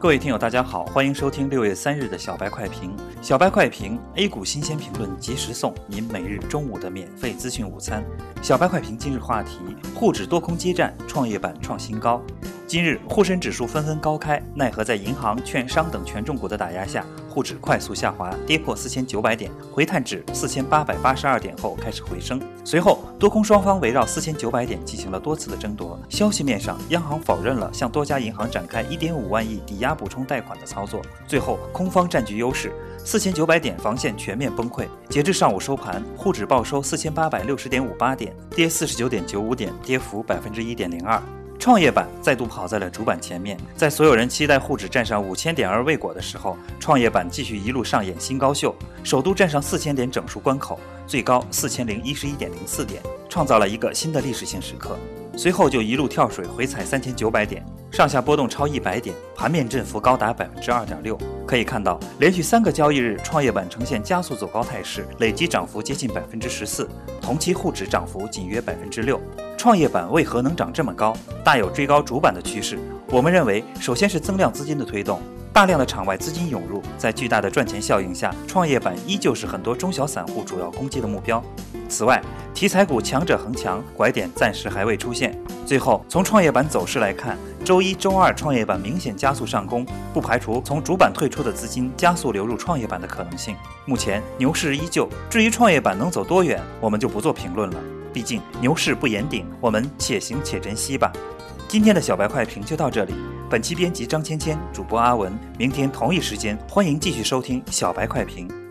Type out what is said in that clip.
各位听友，大家好，欢迎收听六月三日的小白快评。小白快评，A 股新鲜评论及时送，您每日中午的免费资讯午餐。小白快评今日话题：沪指多空接战，创业板创新高。今日沪深指数纷纷高开，奈何在银行、券商等权重股的打压下，沪指快速下滑，跌破四千九百点，回探至四千八百八十二点后开始回升。随后，多空双方围绕四千九百点进行了多次的争夺。消息面上，央行否认了向多家银行展开一点五万亿抵押补充贷款的操作。最后，空方占据优势，四千九百点防线全面崩溃。截至上午收盘，沪指报收四千八百六十点五八点，跌四十九点九五点，跌幅百分之一点零二。创业板再度跑在了主板前面，在所有人期待沪指站上五千点而未果的时候，创业板继续一路上演新高秀，首度站上四千点整数关口，最高四千零一十一点零四点，创造了一个新的历史性时刻。随后就一路跳水回踩三千九百点，上下波动超一百点，盘面振幅高达百分之二点六。可以看到，连续三个交易日，创业板呈现加速走高态势，累计涨幅接近百分之十四，同期沪指涨幅仅约百分之六。创业板为何能涨这么高？大有追高主板的趋势。我们认为，首先是增量资金的推动，大量的场外资金涌入，在巨大的赚钱效应下，创业板依旧是很多中小散户主要攻击的目标。此外，题材股强者恒强，拐点暂时还未出现。最后，从创业板走势来看，周一周二创业板明显加速上攻，不排除从主板退出的资金加速流入创业板的可能性。目前牛市依旧，至于创业板能走多远，我们就不做评论了。毕竟牛市不言顶，我们且行且珍惜吧。今天的小白快评就到这里。本期编辑张芊芊，主播阿文。明天同一时间，欢迎继续收听小白快评。